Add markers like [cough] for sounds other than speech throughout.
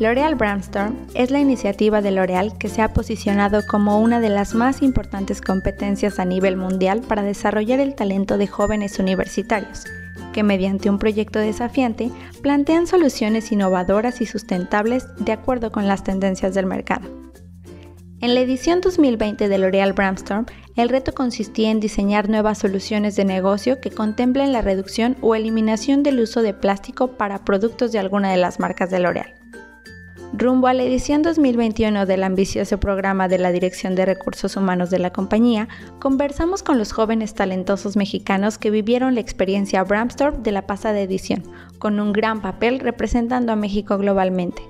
L'Oreal Brainstorm es la iniciativa de L'Oreal que se ha posicionado como una de las más importantes competencias a nivel mundial para desarrollar el talento de jóvenes universitarios, que mediante un proyecto desafiante plantean soluciones innovadoras y sustentables de acuerdo con las tendencias del mercado. En la edición 2020 de L'Oreal Brainstorm, el reto consistía en diseñar nuevas soluciones de negocio que contemplen la reducción o eliminación del uso de plástico para productos de alguna de las marcas de L'Oreal. Rumbo a la edición 2021 del ambicioso programa de la Dirección de Recursos Humanos de la compañía, conversamos con los jóvenes talentosos mexicanos que vivieron la experiencia Bramstorm de la pasada edición, con un gran papel representando a México globalmente.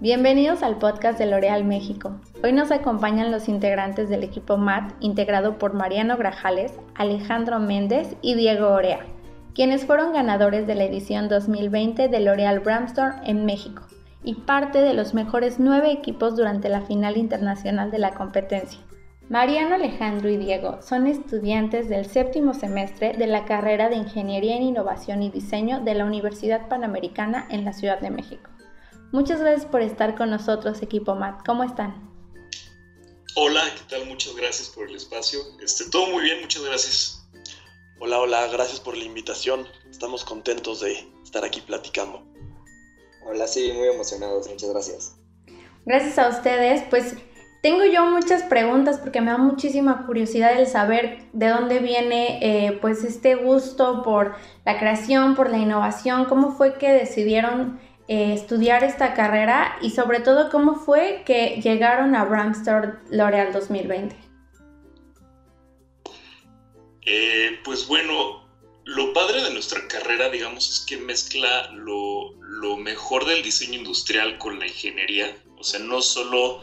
Bienvenidos al podcast de L'Oreal México. Hoy nos acompañan los integrantes del equipo MAT, integrado por Mariano Grajales, Alejandro Méndez y Diego Orea, quienes fueron ganadores de la edición 2020 de L'Oreal Bramstorm en México y parte de los mejores nueve equipos durante la final internacional de la competencia. Mariano, Alejandro y Diego son estudiantes del séptimo semestre de la carrera de Ingeniería en Innovación y Diseño de la Universidad Panamericana en la Ciudad de México. Muchas gracias por estar con nosotros, equipo MAT. ¿Cómo están? Hola, ¿qué tal? Muchas gracias por el espacio. Este, todo muy bien, muchas gracias. Hola, hola, gracias por la invitación. Estamos contentos de estar aquí platicando. Hola, sí, muy emocionados, muchas gracias. Gracias a ustedes, pues tengo yo muchas preguntas porque me da muchísima curiosidad el saber de dónde viene eh, pues este gusto por la creación, por la innovación, cómo fue que decidieron eh, estudiar esta carrera y sobre todo cómo fue que llegaron a Bramstore L'Oreal 2020. Eh, pues bueno, lo padre de nuestra carrera, digamos, es que mezcla lo, mejor del diseño industrial con la ingeniería. O sea, no solo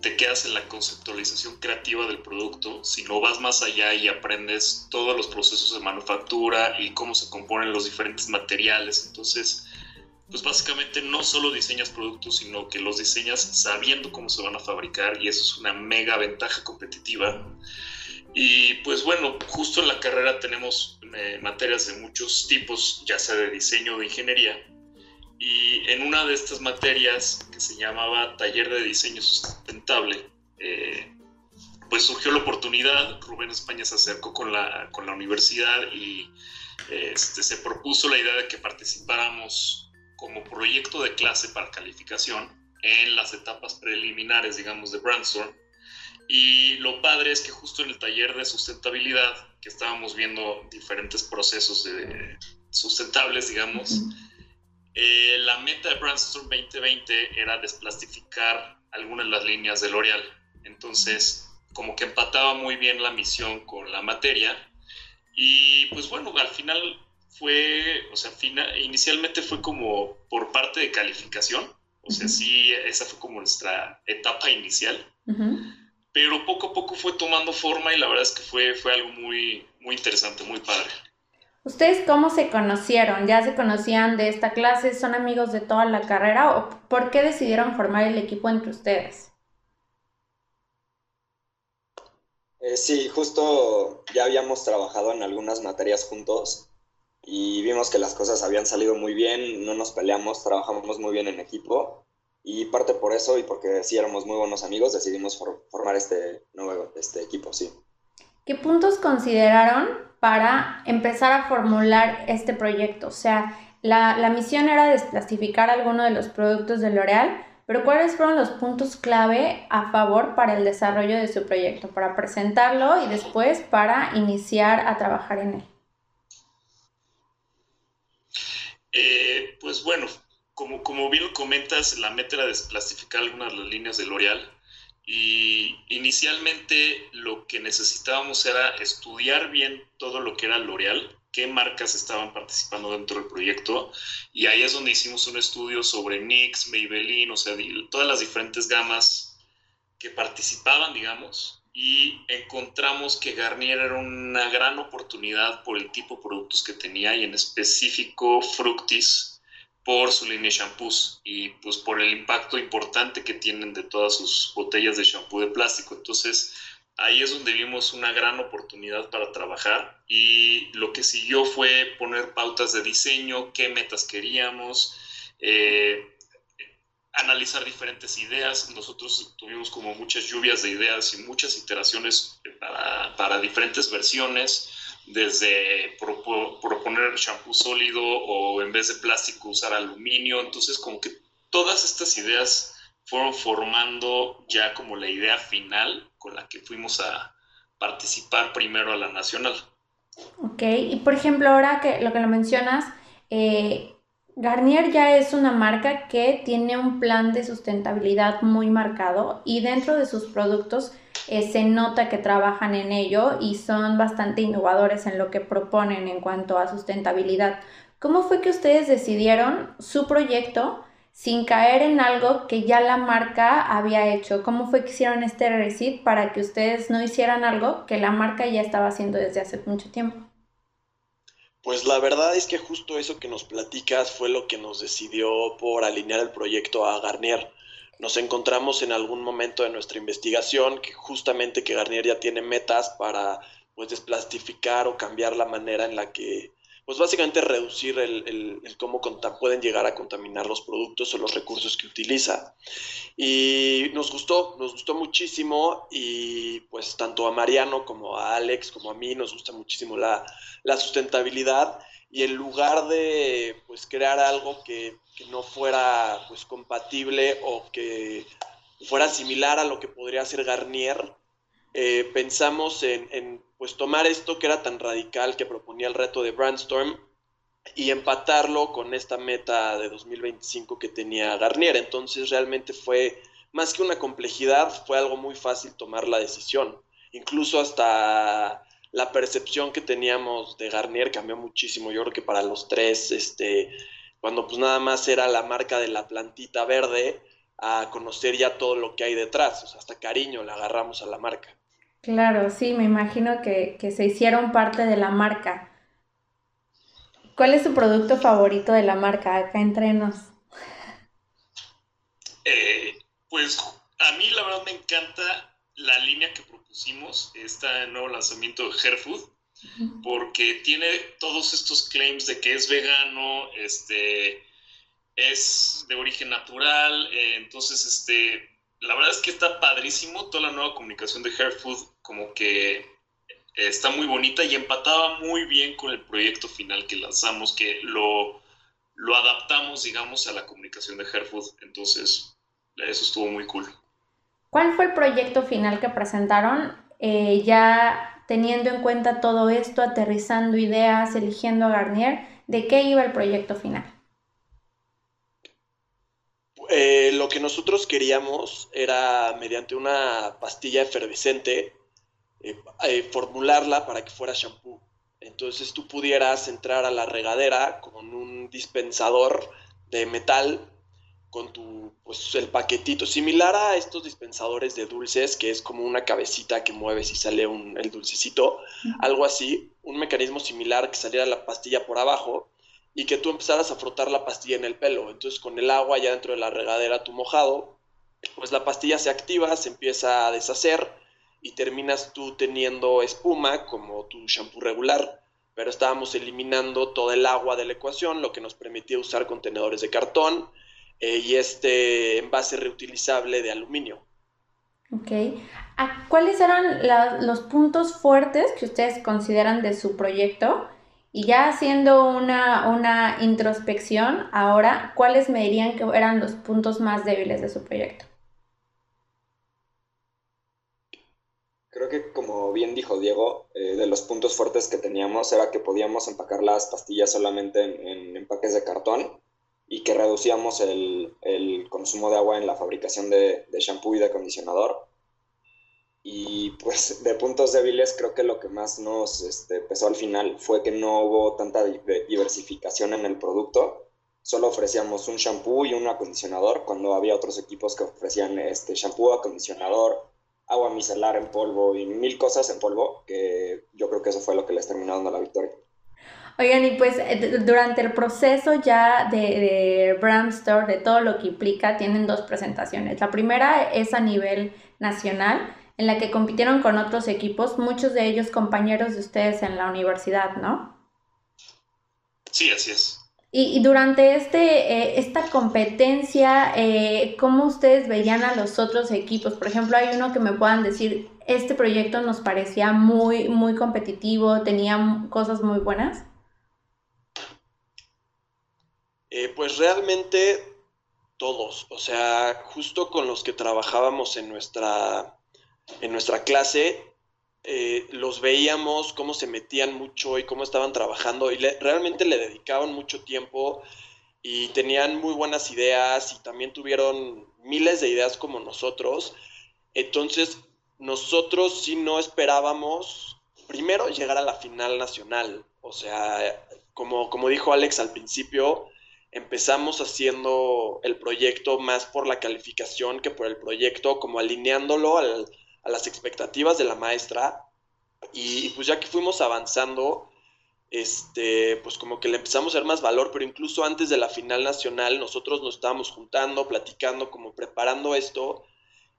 te quedas en la conceptualización creativa del producto, sino vas más allá y aprendes todos los procesos de manufactura y cómo se componen los diferentes materiales. Entonces, pues básicamente no solo diseñas productos, sino que los diseñas sabiendo cómo se van a fabricar y eso es una mega ventaja competitiva. Y pues bueno, justo en la carrera tenemos eh, materias de muchos tipos, ya sea de diseño o de ingeniería. Y en una de estas materias, que se llamaba Taller de Diseño Sustentable, eh, pues surgió la oportunidad, Rubén España se acercó con la, con la universidad y este, se propuso la idea de que participáramos como proyecto de clase para calificación en las etapas preliminares, digamos, de Brainstorm y lo padre es que justo en el taller de sustentabilidad, que estábamos viendo diferentes procesos de sustentables, digamos, eh, la meta de Brainstorm 2020 era desplastificar algunas de las líneas de L'Oreal. Entonces, como que empataba muy bien la misión con la materia. Y pues bueno, al final fue, o sea, inicialmente fue como por parte de calificación. O sea, sí, esa fue como nuestra etapa inicial pero poco a poco fue tomando forma y la verdad es que fue, fue algo muy, muy interesante, muy padre. ¿Ustedes cómo se conocieron? ¿Ya se conocían de esta clase? ¿Son amigos de toda la carrera? ¿O por qué decidieron formar el equipo entre ustedes? Eh, sí, justo ya habíamos trabajado en algunas materias juntos y vimos que las cosas habían salido muy bien, no nos peleamos, trabajamos muy bien en equipo y parte por eso y porque sí éramos muy buenos amigos, decidimos formar este nuevo este equipo, sí. ¿Qué puntos consideraron para empezar a formular este proyecto? O sea, la, la misión era desplastificar alguno de los productos de L'Oreal, pero ¿cuáles fueron los puntos clave a favor para el desarrollo de su proyecto, para presentarlo y después para iniciar a trabajar en él? Eh, pues bueno, como, como bien comentas, la meta era desplastificar algunas de las líneas de L'Oreal. Y inicialmente lo que necesitábamos era estudiar bien todo lo que era L'Oreal, qué marcas estaban participando dentro del proyecto. Y ahí es donde hicimos un estudio sobre NYX, Maybelline, o sea, todas las diferentes gamas que participaban, digamos. Y encontramos que Garnier era una gran oportunidad por el tipo de productos que tenía y en específico Fructis por su línea de shampoos y pues por el impacto importante que tienen de todas sus botellas de shampoo de plástico. Entonces ahí es donde vimos una gran oportunidad para trabajar y lo que siguió fue poner pautas de diseño, qué metas queríamos. Eh, analizar diferentes ideas. Nosotros tuvimos como muchas lluvias de ideas y muchas iteraciones para, para diferentes versiones, desde proponer shampoo sólido o en vez de plástico usar aluminio. Entonces, como que todas estas ideas fueron formando ya como la idea final con la que fuimos a participar primero a la nacional. Ok, y por ejemplo, ahora que lo que lo mencionas, eh, Garnier ya es una marca que tiene un plan de sustentabilidad muy marcado y dentro de sus productos eh, se nota que trabajan en ello y son bastante innovadores en lo que proponen en cuanto a sustentabilidad. ¿Cómo fue que ustedes decidieron su proyecto sin caer en algo que ya la marca había hecho? ¿Cómo fue que hicieron este recit para que ustedes no hicieran algo que la marca ya estaba haciendo desde hace mucho tiempo? Pues la verdad es que justo eso que nos platicas fue lo que nos decidió por alinear el proyecto a Garnier. Nos encontramos en algún momento de nuestra investigación que justamente que Garnier ya tiene metas para pues desplastificar o cambiar la manera en la que pues básicamente reducir el, cómo pueden llegar a contaminar los productos o los recursos que utiliza. Y nos gustó, nos gustó muchísimo y pues tanto a Mariano como a Alex como a mí nos gusta muchísimo la, sustentabilidad y en lugar de pues crear algo que, no fuera pues compatible o que fuera similar a lo que podría ser Garnier, eh, pensamos en pues tomar esto que era tan radical que proponía el reto de Brandstorm y empatarlo con esta meta de 2025 que tenía Garnier. Entonces realmente fue más que una complejidad, fue algo muy fácil tomar la decisión. Incluso hasta la percepción que teníamos de Garnier cambió muchísimo. Yo creo que para los tres, este, cuando pues nada más era la marca de la plantita verde, a conocer ya todo lo que hay detrás. Hasta cariño le agarramos a la marca. Claro, sí, me imagino que, se hicieron parte de la marca. ¿Cuál es su producto favorito de la marca? Acá entrenos. Eh, pues a mí la verdad me encanta la línea que propusimos, este nuevo lanzamiento de Hairfood, porque tiene todos estos claims de que es vegano, este, es de origen natural, eh, entonces este, la verdad es que está padrísimo toda la nueva comunicación de Hairfood, como que eh, está muy bonita y empataba muy bien con el proyecto final que lanzamos, que lo, lo adaptamos, digamos, a la comunicación de Hairfood. Entonces, eso estuvo muy cool. ¿Cuál fue el proyecto final que presentaron? Eh, ya teniendo en cuenta todo esto, aterrizando ideas, eligiendo a Garnier, ¿de qué iba el proyecto final? Eh, lo que nosotros queríamos era, mediante una pastilla efervescente, eh, eh, formularla para que fuera shampoo. Entonces tú pudieras entrar a la regadera con un dispensador de metal con tu, pues el paquetito, similar a estos dispensadores de dulces, que es como una cabecita que mueves y sale un, el dulcecito, algo así, un mecanismo similar que saliera la pastilla por abajo y que tú empezaras a frotar la pastilla en el pelo. Entonces con el agua ya dentro de la regadera, tu mojado, pues la pastilla se activa, se empieza a deshacer y terminas tú teniendo espuma como tu shampoo regular. Pero estábamos eliminando todo el agua de la ecuación, lo que nos permitía usar contenedores de cartón eh, y este envase reutilizable de aluminio. Ok. ¿Cuáles eran los puntos fuertes que ustedes consideran de su proyecto? Y ya haciendo una, introspección, ahora, ¿cuáles me dirían que eran los puntos más débiles de su proyecto? Creo que como bien dijo Diego, eh, de los puntos fuertes que teníamos era que podíamos empacar las pastillas solamente en, empaques de cartón y que reducíamos el, consumo de agua en la fabricación de, de shampoo y de acondicionador y pues de puntos débiles creo que lo que más nos este, pesó al final fue que no hubo tanta diversificación en el producto. Solo ofrecíamos un shampoo y un acondicionador cuando había otros equipos que ofrecían este shampoo, acondicionador, agua micelar en polvo y mil cosas en polvo, que yo creo que eso fue lo que les terminó dando la victoria. Oigan, y pues eh, durante el proceso ya de, de Brand Store, de todo lo que implica, tienen dos presentaciones. La primera es a nivel nacional, en la que compitieron con otros equipos, muchos de ellos compañeros de ustedes en la universidad, ¿no? Sí, así es. Y, durante este, eh, esta competencia, eh, ¿cómo ustedes veían a los otros equipos? Por ejemplo, hay uno que me puedan decir, este proyecto nos parecía muy, muy competitivo, tenía cosas muy buenas. Eh, pues realmente todos, o sea, justo con los que trabajábamos en nuestra, en nuestra clase, eh, los veíamos cómo se metían mucho y cómo estaban trabajando y realmente le dedicaban mucho tiempo y tenían muy buenas ideas y también tuvieron miles de ideas como nosotros. Entonces, nosotros sí no esperábamos primero llegar a la final nacional. O sea, como, como dijo Alex al principio, empezamos haciendo el proyecto más por la calificación que por el proyecto, como alineándolo al, a las expectativas de la maestra y pues ya que fuimos avanzando, este, pues como que le empezamos a dar más valor, pero incluso antes de la final nacional nosotros nos estábamos juntando, platicando, como preparando esto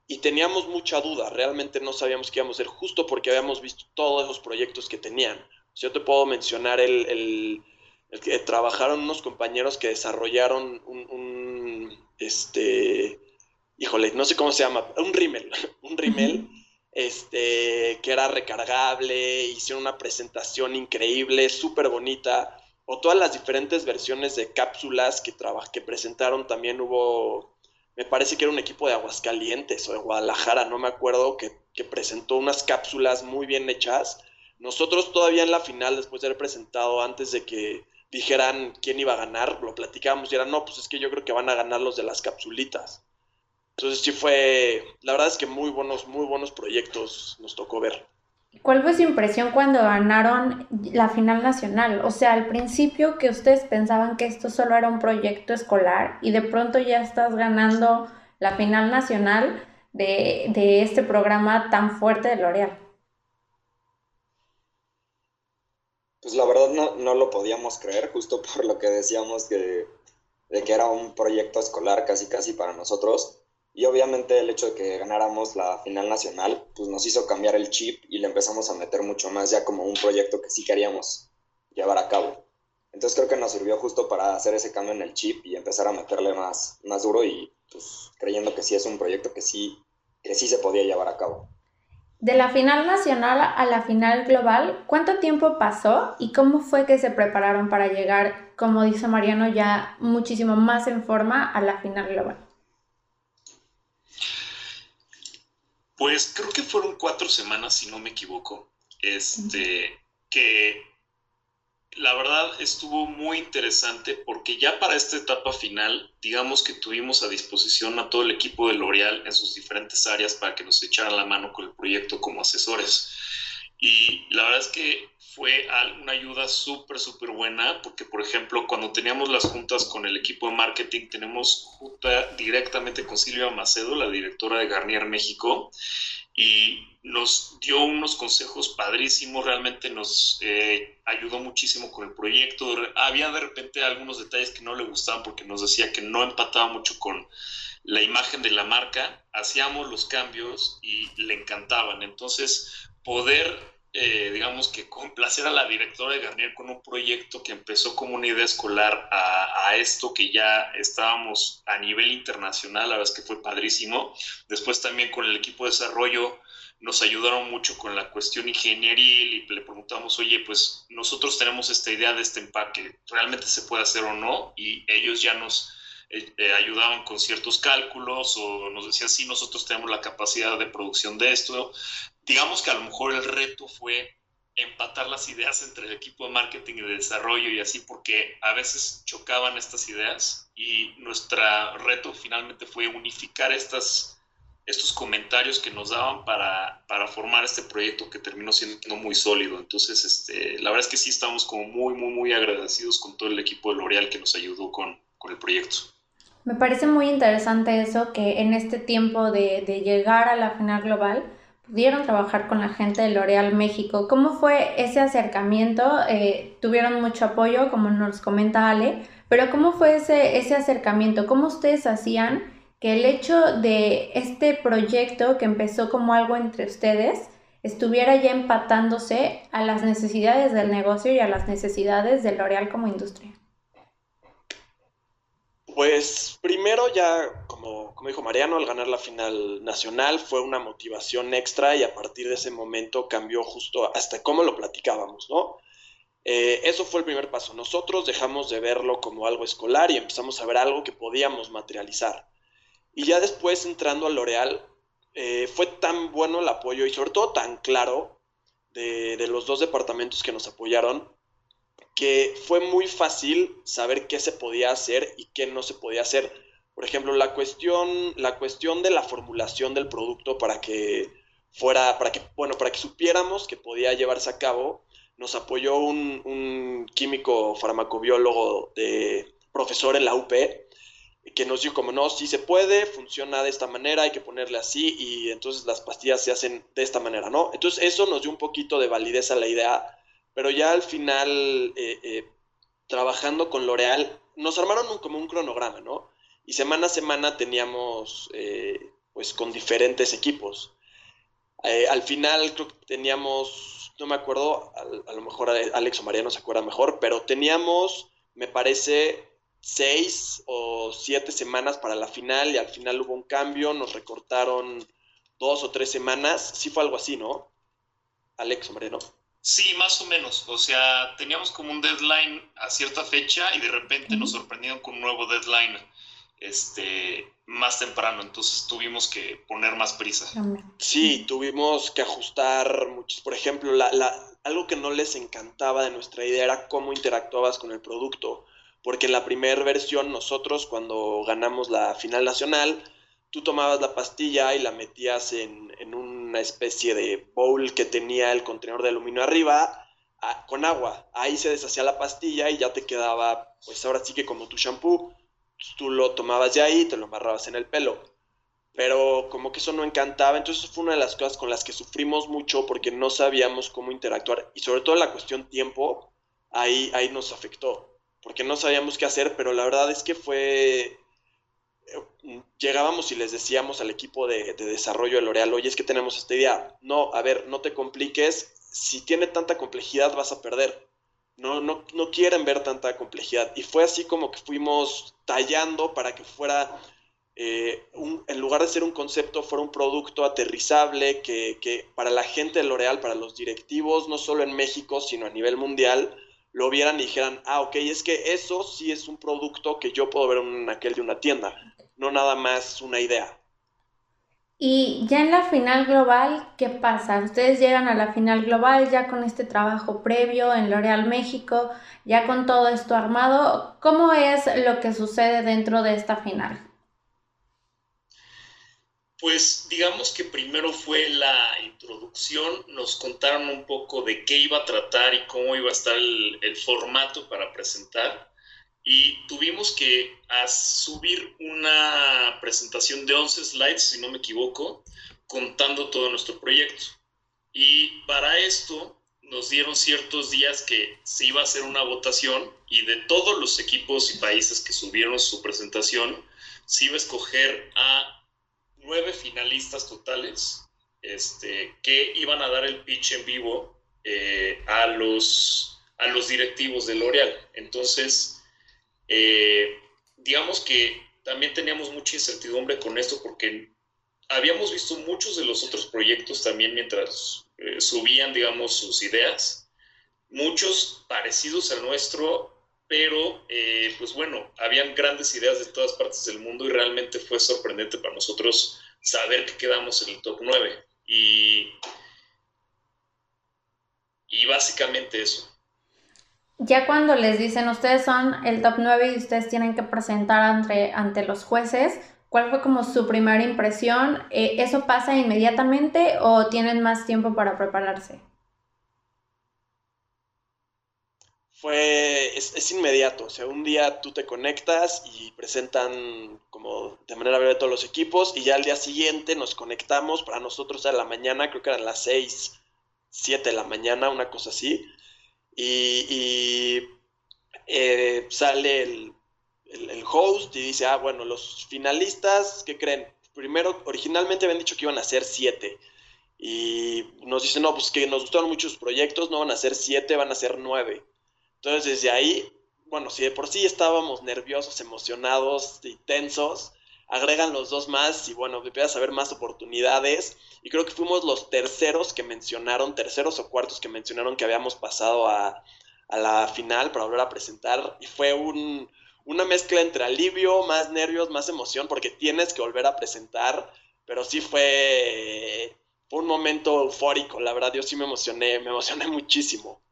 y teníamos mucha duda, realmente no sabíamos qué íbamos a hacer justo porque habíamos visto todos esos proyectos que tenían. yo te puedo mencionar el, el, que trabajaron unos compañeros que desarrollaron un, un este, híjole, no sé cómo se llama, un rímel, [laughs] un rímel, este, que era recargable, hicieron una presentación increíble, súper bonita, o todas las diferentes versiones de cápsulas que, que presentaron, también hubo, me parece que era un equipo de Aguascalientes o de Guadalajara, no me acuerdo, que, que presentó unas cápsulas muy bien hechas. Nosotros todavía en la final, después de haber presentado, antes de que dijeran quién iba a ganar, lo platicábamos y era, no, pues es que yo creo que van a ganar los de las capsulitas. Entonces sí fue, la verdad es que muy buenos, muy buenos proyectos nos tocó ver. ¿Cuál fue su impresión cuando ganaron la final nacional? O sea, al principio que ustedes pensaban que esto solo era un proyecto escolar y de pronto ya estás ganando la final nacional de, de este programa tan fuerte de L'Oreal. Pues la verdad no, no, lo podíamos creer, justo por lo que decíamos que, de que era un proyecto escolar casi casi para nosotros. Y obviamente el hecho de que ganáramos la final nacional, pues nos hizo cambiar el chip y le empezamos a meter mucho más ya como un proyecto que sí queríamos llevar a cabo. Entonces creo que nos sirvió justo para hacer ese cambio en el chip y empezar a meterle más, más duro y pues creyendo que sí es un proyecto que sí, que sí se podía llevar a cabo. De la final nacional a la final global, ¿cuánto tiempo pasó y cómo fue que se prepararon para llegar, como dice Mariano, ya muchísimo más en forma a la final global? Pues creo que fueron cuatro semanas, si no me equivoco. Este, que la verdad estuvo muy interesante porque ya para esta etapa final, digamos que tuvimos a disposición a todo el equipo de L'Oreal en sus diferentes áreas para que nos echaran la mano con el proyecto como asesores. Y la verdad es que fue una ayuda súper, súper buena, porque por ejemplo, cuando teníamos las juntas con el equipo de marketing, tenemos junta directamente con Silvia Macedo, la directora de Garnier México, y nos dio unos consejos padrísimos, realmente nos eh, ayudó muchísimo con el proyecto. Había de repente algunos detalles que no le gustaban porque nos decía que no empataba mucho con la imagen de la marca, hacíamos los cambios y le encantaban. Entonces, poder eh, digamos que complacer a la directora de Garnier con un proyecto que empezó como una idea escolar a, esto que ya estábamos a nivel internacional, la verdad es que fue padrísimo. Después también con el equipo de desarrollo nos ayudaron mucho con la cuestión ingenieril y le preguntamos, oye, pues nosotros tenemos esta idea de este empaque, ¿realmente se puede hacer o no? Y ellos ya nos eh, eh, ayudaban con ciertos cálculos o nos decían, sí, nosotros tenemos la capacidad de producción de esto digamos que a lo mejor el reto fue empatar las ideas entre el equipo de marketing y de desarrollo y así, porque a veces chocaban estas ideas y nuestro reto finalmente fue unificar estas, estos comentarios que nos daban para, para, formar este proyecto que terminó siendo muy sólido. Entonces, este, la verdad es que sí estamos como muy, muy, muy agradecidos con todo el equipo de L'Oreal que nos ayudó con, con, el proyecto. Me parece muy interesante eso, que en este tiempo de, llegar a la final global, pudieron trabajar con la gente de L'Oreal México. ¿Cómo fue ese acercamiento? Eh, tuvieron mucho apoyo, como nos comenta Ale, pero ¿cómo fue ese, ese acercamiento? ¿Cómo ustedes hacían que el hecho de este proyecto que empezó como algo entre ustedes estuviera ya empatándose a las necesidades del negocio y a las necesidades de L'Oreal como industria? Pues primero ya, como, como dijo Mariano, al ganar la final nacional fue una motivación extra y a partir de ese momento cambió justo hasta cómo lo platicábamos, ¿no? Eh, eso fue el primer paso. Nosotros dejamos de verlo como algo escolar y empezamos a ver algo que podíamos materializar. Y ya después entrando al L'Oreal, eh, fue tan bueno el apoyo y sobre todo tan claro de, de, los dos departamentos que nos apoyaron que fue muy fácil saber qué se podía hacer y qué no se podía hacer. Por ejemplo, la cuestión, la cuestión de la formulación del producto para que fuera, para que, bueno, para que supiéramos que podía llevarse a cabo, nos apoyó un, un químico farmacobiólogo de profesor en la UP, que nos dijo como no, sí se puede, funciona de esta manera, hay que ponerle así y entonces las pastillas se hacen de esta manera, ¿no? Entonces eso nos dio un poquito de validez a la idea, pero ya al final, eh, eh, trabajando con L'Oreal, nos armaron un, como un cronograma, ¿no? Y semana a semana teníamos, eh, pues, con diferentes equipos. al final creo que teníamos, no me acuerdo, a, a lo mejor Alex o Mariano se acuerda mejor, pero teníamos, me parece, seis o siete semanas para la final y al final hubo un cambio, nos recortaron dos o tres semanas, sí fue algo así, ¿no? Alex o Mariano. Sí, más o menos. O sea, teníamos como un deadline a cierta fecha y de repente nos sorprendieron con un nuevo deadline este, más temprano. Entonces tuvimos que poner más prisa. Sí, tuvimos que ajustar muchos. Por ejemplo, la, la, algo que no les encantaba de nuestra idea era cómo interactuabas con el producto. Porque en la primera versión, nosotros cuando ganamos la final nacional, tú tomabas la pastilla y la metías en, en una especie de bowl que tenía el contenedor de aluminio arriba con agua. Ahí se deshacía la pastilla y ya te quedaba, pues ahora sí que como tu shampoo, tú lo tomabas de ahí y te lo amarrabas en el pelo. Pero como que eso no encantaba, entonces fue una de las cosas con las que sufrimos mucho porque no sabíamos cómo interactuar y sobre todo la cuestión tiempo, ahí, ahí nos afectó, porque no sabíamos qué hacer, pero la verdad es que fue llegábamos y les decíamos al equipo de, de, desarrollo de L'Oreal, oye, es que tenemos esta idea. No, a ver, no te compliques. Si tiene tanta complejidad, vas a perder. No, no, no quieren ver tanta complejidad. Y fue así como que fuimos tallando para que fuera, eh, en lugar de ser un concepto, fuera un producto aterrizable que, que para la gente de L'Oreal, para los directivos, no solo en México, sino a nivel mundial, lo vieran y dijeran, ah, ok, es que eso sí es un producto que yo puedo ver en aquel de una tienda, no nada más una idea. Y ya en la final global, ¿qué pasa? Ustedes llegan a la final global ya con este trabajo previo en L'Oreal México, ya con todo esto armado. ¿Cómo es lo que sucede dentro de esta final? Pues digamos que primero fue la introducción, nos contaron un poco de qué iba a tratar y cómo iba a estar el, el formato para presentar y tuvimos que subir una presentación de 11 slides, si no me equivoco, contando todo nuestro proyecto. Y para esto nos dieron ciertos días que se iba a hacer una votación y de todos los equipos y países que subieron su presentación, se iba a escoger a nueve finalistas totales este, que iban a dar el pitch en vivo eh, a, los, a los directivos de L'Oreal. Entonces, eh, digamos que también teníamos mucha incertidumbre con esto porque habíamos visto muchos de los otros proyectos también mientras eh, subían, digamos, sus ideas, muchos parecidos al nuestro, pero eh, pues bueno, habían grandes ideas de todas partes del mundo y realmente fue sorprendente para nosotros saber que quedamos en el top 9. Y, y básicamente eso. Ya cuando les dicen ustedes son el top 9 y ustedes tienen que presentar ante, ante los jueces, ¿cuál fue como su primera impresión? Eh, ¿Eso pasa inmediatamente o tienen más tiempo para prepararse? fue, es, inmediato, o sea, un día tú te conectas y presentan como de manera breve todos los equipos y ya al día siguiente nos conectamos, para nosotros a la mañana, creo que eran las 6, 7 de la mañana, una cosa así, y, eh, sale el, el, el, host y dice, ah, bueno, los finalistas, ¿qué creen? Primero, originalmente habían dicho que iban a ser 7. Y nos dicen, no, pues que nos gustaron muchos proyectos, no van a ser 7, van a ser 9. Entonces, desde ahí bueno, si de por sí estábamos nerviosos, emocionados y tensos, agregan los dos más y bueno, empiezas a ver más oportunidades. Y creo que fuimos los terceros que mencionaron, terceros o cuartos que mencionaron que habíamos pasado a, a la final para volver a presentar. Y fue un, una mezcla entre alivio, más nervios, más emoción, porque tienes que volver a presentar. Pero sí fue, un momento eufórico, la verdad, yo sí me emocioné, me emocioné [laughs] muchísimo.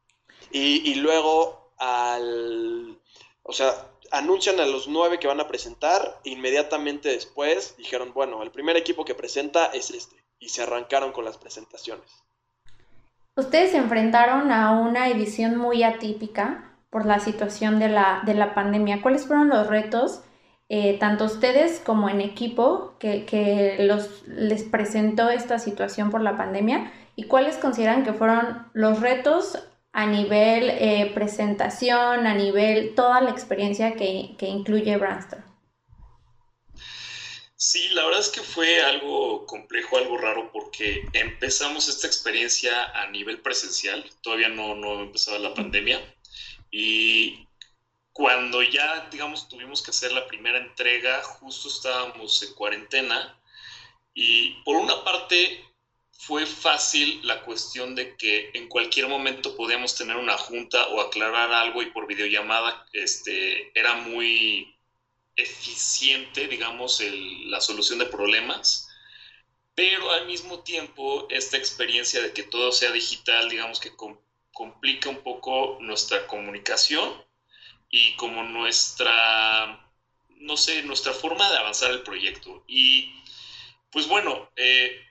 Y, y luego al, o sea, anuncian a los nueve que van a presentar, inmediatamente después dijeron, bueno, el primer equipo que presenta es este, y se arrancaron con las presentaciones. Ustedes se enfrentaron a una edición muy atípica por la situación de la, de la pandemia. ¿Cuáles fueron los retos, eh, tanto ustedes como en equipo, que, que los, les presentó esta situación por la pandemia? ¿Y cuáles consideran que fueron los retos a nivel eh, presentación, a nivel toda la experiencia que, que incluye Brandstore. Sí, la verdad es que fue algo complejo, algo raro, porque empezamos esta experiencia a nivel presencial, todavía no, no empezaba la pandemia, y cuando ya, digamos, tuvimos que hacer la primera entrega, justo estábamos en cuarentena, y por una parte fue fácil la cuestión de que en cualquier momento podíamos tener una junta o aclarar algo y por videollamada este, era muy eficiente, digamos, la solución de problemas. Pero al mismo tiempo, esta experiencia de que todo sea digital, digamos que complica un poco nuestra comunicación y como nuestra, no sé, nuestra forma de avanzar el proyecto. Y pues bueno, eh,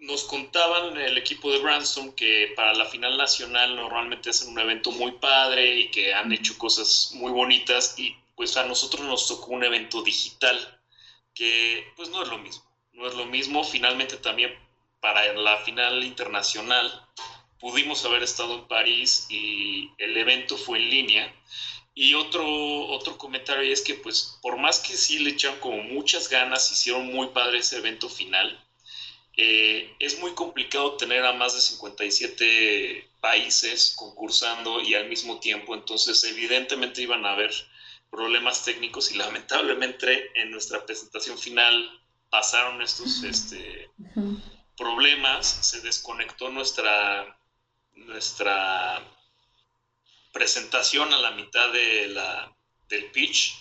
nos contaban el equipo de Branson que para la final nacional normalmente hacen un evento muy padre y que han hecho cosas muy bonitas y pues a nosotros nos tocó un evento digital que pues no es lo mismo, no es lo mismo. Finalmente también para la final internacional pudimos haber estado en París y el evento fue en línea. Y otro, otro comentario es que pues por más que sí le echan como muchas ganas, hicieron muy padre ese evento final, eh, es muy complicado tener a más de 57 países concursando y al mismo tiempo, entonces evidentemente iban a haber problemas técnicos y lamentablemente en nuestra presentación final pasaron estos este, problemas, se desconectó nuestra, nuestra presentación a la mitad de la, del pitch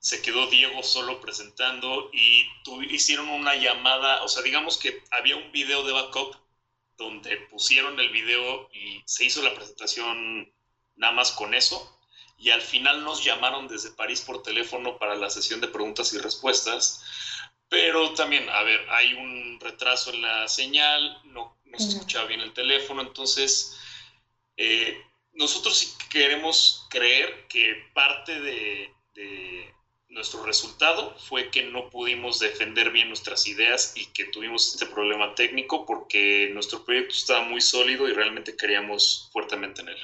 se quedó Diego solo presentando y hicieron una llamada, o sea, digamos que había un video de backup donde pusieron el video y se hizo la presentación nada más con eso. Y al final nos llamaron desde París por teléfono para la sesión de preguntas y respuestas. Pero también, a ver, hay un retraso en la señal, no, se escuchaba bien el teléfono, entonces eh, nosotros sí queremos creer que parte de nuestro resultado fue que no pudimos defender bien nuestras ideas y que tuvimos este problema técnico porque nuestro proyecto estaba muy sólido y realmente creíamos fuertemente en él.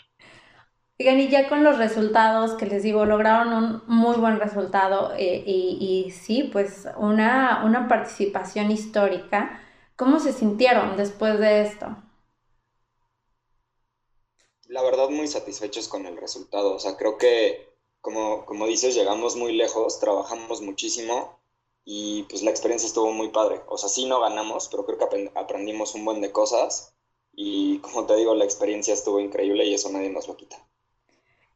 Oigan, y ya con los resultados que les digo, lograron un muy buen resultado eh, y, sí, pues una, una participación histórica. ¿Cómo se sintieron después de esto? La verdad, muy satisfechos con el resultado. O sea, creo que como, como dices, llegamos muy lejos, trabajamos muchísimo y pues la experiencia estuvo muy padre. O sea, sí no ganamos, pero creo que aprendimos un buen de cosas y como te digo, la experiencia estuvo increíble y eso nadie nos lo quita.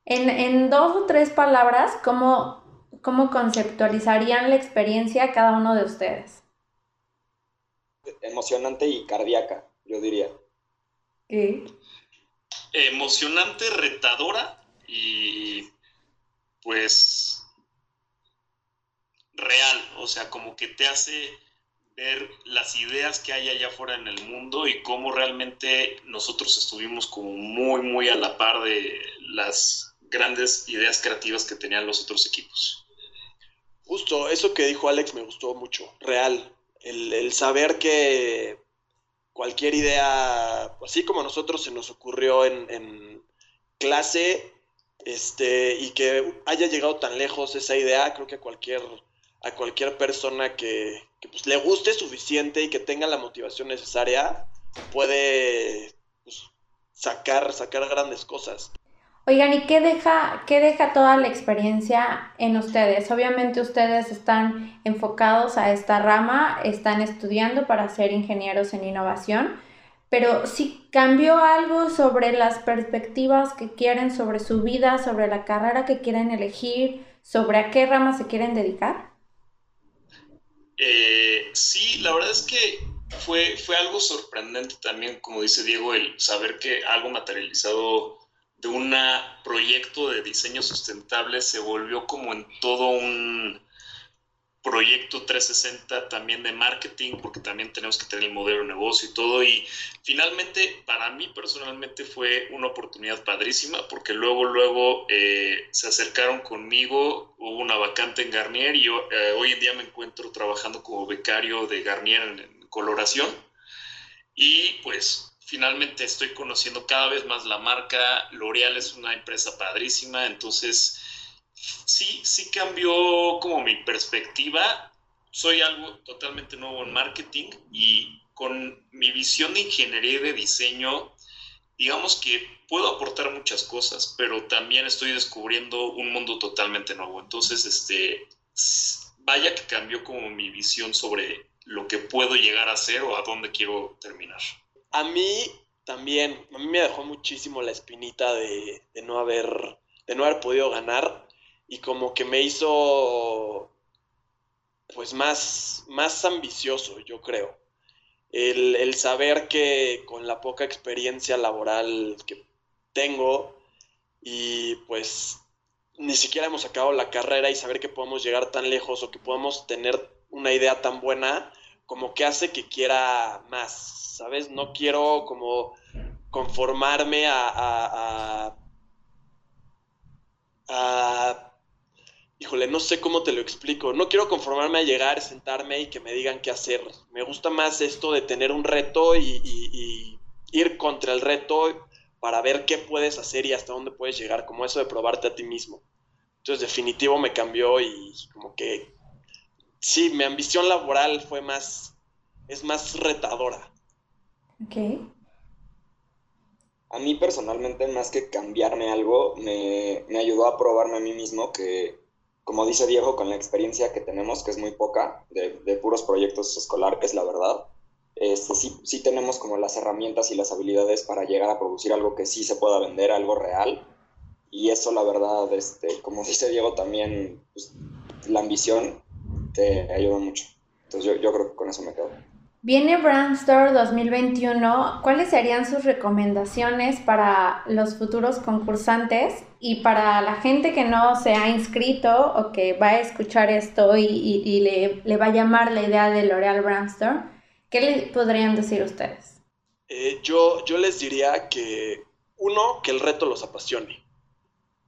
En, en dos o tres palabras, ¿cómo, ¿cómo conceptualizarían la experiencia cada uno de ustedes? Emocionante y cardíaca, yo diría. ¿Qué? Emocionante, retadora y pues real, o sea, como que te hace ver las ideas que hay allá afuera en el mundo y cómo realmente nosotros estuvimos como muy, muy a la par de las grandes ideas creativas que tenían los otros equipos. Justo, eso que dijo Alex me gustó mucho, real, el, saber que cualquier idea, así como a nosotros se nos ocurrió en, en clase, este, y que haya llegado tan lejos esa idea, creo que a cualquier, a cualquier persona que, pues, le guste suficiente y que tenga la motivación necesaria, puede pues, sacar, sacar grandes cosas. Oigan, ¿y qué deja, qué deja toda la experiencia en ustedes? Obviamente ustedes están enfocados a esta rama, están estudiando para ser ingenieros en innovación, pero si cambió algo sobre las perspectivas que quieren sobre su vida, sobre la carrera que quieren elegir, sobre a qué rama se quieren dedicar. Eh, sí, la verdad es que fue, fue algo sorprendente también, como dice Diego, el saber que algo materializado de un proyecto de diseño sustentable se volvió como en todo un proyecto 360 también de marketing, porque también tenemos que tener el modelo de negocio y todo. Y finalmente, para mí personalmente fue una oportunidad padrísima, porque luego, luego eh, se acercaron conmigo, hubo una vacante en Garnier y yo, eh, hoy en día me encuentro trabajando como becario de Garnier en coloración. Y pues finalmente estoy conociendo cada vez más la marca. L'Oreal es una empresa padrísima, entonces sí, sí cambió como mi perspectiva. Soy algo totalmente nuevo en marketing y con mi visión de ingeniería y de diseño, digamos que puedo aportar muchas cosas, pero también estoy descubriendo un mundo totalmente nuevo. Entonces, este, vaya que cambió como mi visión sobre lo que puedo llegar a ser o a dónde quiero terminar. A mí también, a mí me dejó muchísimo la espinita de, no haber, de no haber podido ganar y como que me hizo pues más, más ambicioso, yo creo. El, el, saber que con la poca experiencia laboral que tengo y pues ni siquiera hemos acabado la carrera y saber que podemos llegar tan lejos o que podemos tener una idea tan buena, como que hace que quiera más, ¿sabes? No quiero como conformarme a, a, híjole, no sé cómo te lo explico. No quiero conformarme a llegar, sentarme y que me digan qué hacer. Me gusta más esto de tener un reto y, ir contra el reto para ver qué puedes hacer y hasta dónde puedes llegar, como eso de probarte a ti mismo. Entonces, definitivo me cambió y como que, sí, mi ambición laboral fue más, es más retadora. Ok. A mí personalmente, más que cambiarme algo, me, ayudó a probarme a mí mismo que, como dice Diego, con la experiencia que tenemos, que es muy poca, de, puros proyectos escolares, la verdad, este, sí, sí tenemos como las herramientas y las habilidades para llegar a producir algo que sí se pueda vender, algo real. Y eso, la verdad, este, como dice Diego también, pues, la ambición te ayuda mucho. Entonces yo, yo creo que con eso me quedo. Viene Brandstore 2021. ¿Cuáles serían sus recomendaciones para los futuros concursantes y para la gente que no se ha inscrito o que va a escuchar esto y, le, va a llamar la idea de L'Oreal Brandstore? ¿Qué le podrían decir ustedes? Eh, yo, yo les diría que, uno, que el reto los apasione.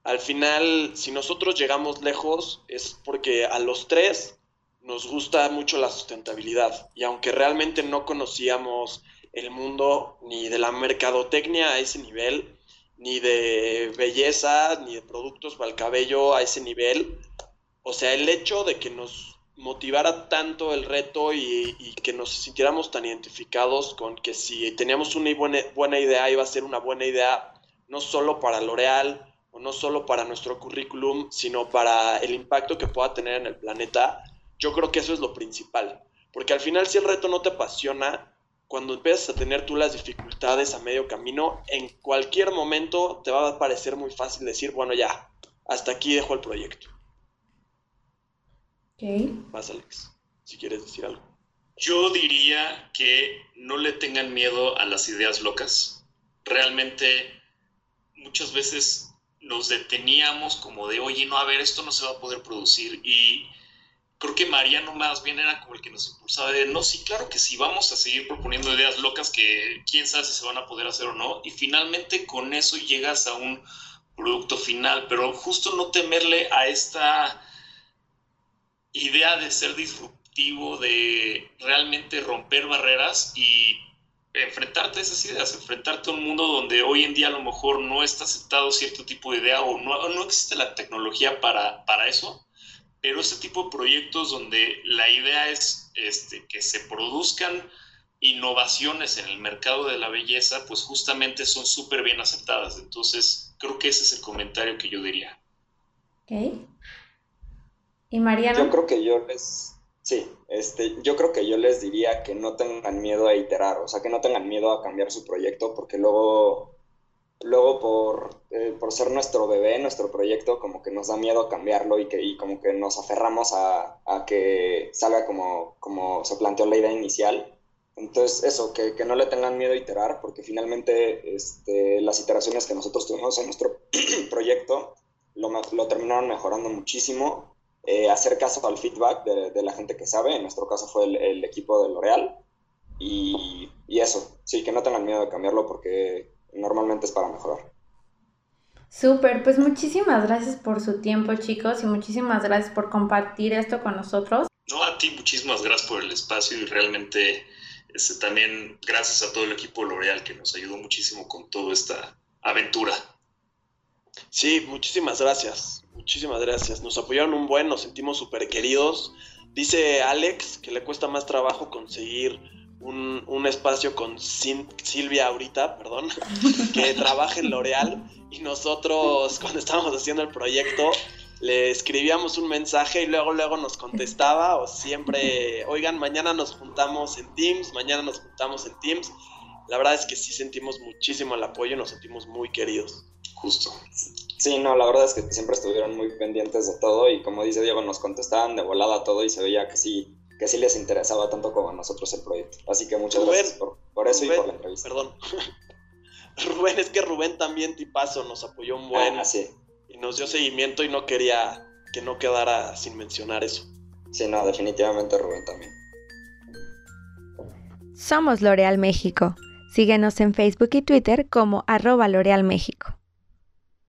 Al final, si nosotros llegamos lejos, es porque a los tres nos gusta mucho la sustentabilidad y aunque realmente no conocíamos el mundo ni de la mercadotecnia a ese nivel, ni de belleza, ni de productos para el cabello a ese nivel, o sea, el hecho de que nos motivara tanto el reto y, que nos sintiéramos tan identificados con que si teníamos una buena, buena idea iba a ser una buena idea no solo para L'Oreal o no solo para nuestro currículum, sino para el impacto que pueda tener en el planeta, yo creo que eso es lo principal. Porque al final si el reto no te apasiona, cuando empiezas a tener tú las dificultades a medio camino, en cualquier momento te va a parecer muy fácil decir, bueno, ya, hasta aquí dejo el proyecto. Ok. Más, Alex, si quieres decir algo. Yo diría que no le tengan miedo a las ideas locas. Realmente muchas veces nos deteníamos como de, oye, no, a ver, esto no se va a poder producir. Y creo que Mariano más bien era como el que nos impulsaba de, no, sí, claro que sí, vamos a seguir proponiendo ideas locas que quién sabe si se van a poder hacer o no, y finalmente con eso llegas a un producto final, pero justo no temerle a esta idea de ser disruptivo, de realmente romper barreras y enfrentarte a esas ideas, enfrentarte a un mundo donde hoy en día a lo mejor no está aceptado cierto tipo de idea o no, no existe la tecnología para, para eso pero ese tipo de proyectos donde la idea es este, que se produzcan innovaciones en el mercado de la belleza, pues justamente son súper bien aceptadas. Entonces, creo que ese es el comentario que yo diría. Ok. ¿Y Mariana? Yo creo que yo les, sí, este, yo creo que yo les diría que no tengan miedo a iterar, o sea, que no tengan miedo a cambiar su proyecto, porque luego, luego por, eh, por ser nuestro bebé, nuestro proyecto, como que nos da miedo cambiarlo y, que, y como que nos aferramos a, a que salga como, como se planteó la idea inicial entonces, eso, que, que, no le tengan miedo a iterar, porque finalmente este, las iteraciones que nosotros tuvimos en nuestro [clears throat] proyecto lo, lo, terminaron mejorando muchísimo. Eh, hacer caso al feedback de, de, la gente que sabe, en nuestro caso fue el, el equipo de L'Oreal. Y, y, eso, sí, que no tengan miedo de cambiarlo porque normalmente es para mejorar. Súper, pues muchísimas gracias por su tiempo chicos y muchísimas gracias por compartir esto con nosotros. No, a ti muchísimas gracias por el espacio y realmente este, también gracias a todo el equipo L'Oreal que nos ayudó muchísimo con toda esta aventura. Sí, muchísimas gracias. Muchísimas gracias. Nos apoyaron un buen, nos sentimos súper queridos. Dice Alex que le cuesta más trabajo conseguir un, un espacio con Silvia ahorita, perdón, [laughs] que trabaja en L'Oreal. Y nosotros, cuando estábamos haciendo el proyecto, le escribíamos un mensaje y luego luego nos contestaba o siempre, oigan, mañana nos juntamos en Teams, mañana nos juntamos en Teams. La verdad es que sí sentimos muchísimo el apoyo, nos sentimos muy queridos. Justo. Sí, no, la verdad es que siempre estuvieron muy pendientes de todo y como dice Diego, nos contestaban de volada todo y se veía que sí, que sí les interesaba tanto como a nosotros el proyecto. Así que muchas gracias por, por eso Rubén, y por la entrevista. Perdón. [laughs] Rubén, es que Rubén también tipazo, nos apoyó un buen. Ah, sí y nos dio seguimiento y no quería que no quedara sin mencionar eso. Sí, no, definitivamente Rubén también. Somos L'Oreal México. Síguenos en Facebook y Twitter como arroba L'Oreal México.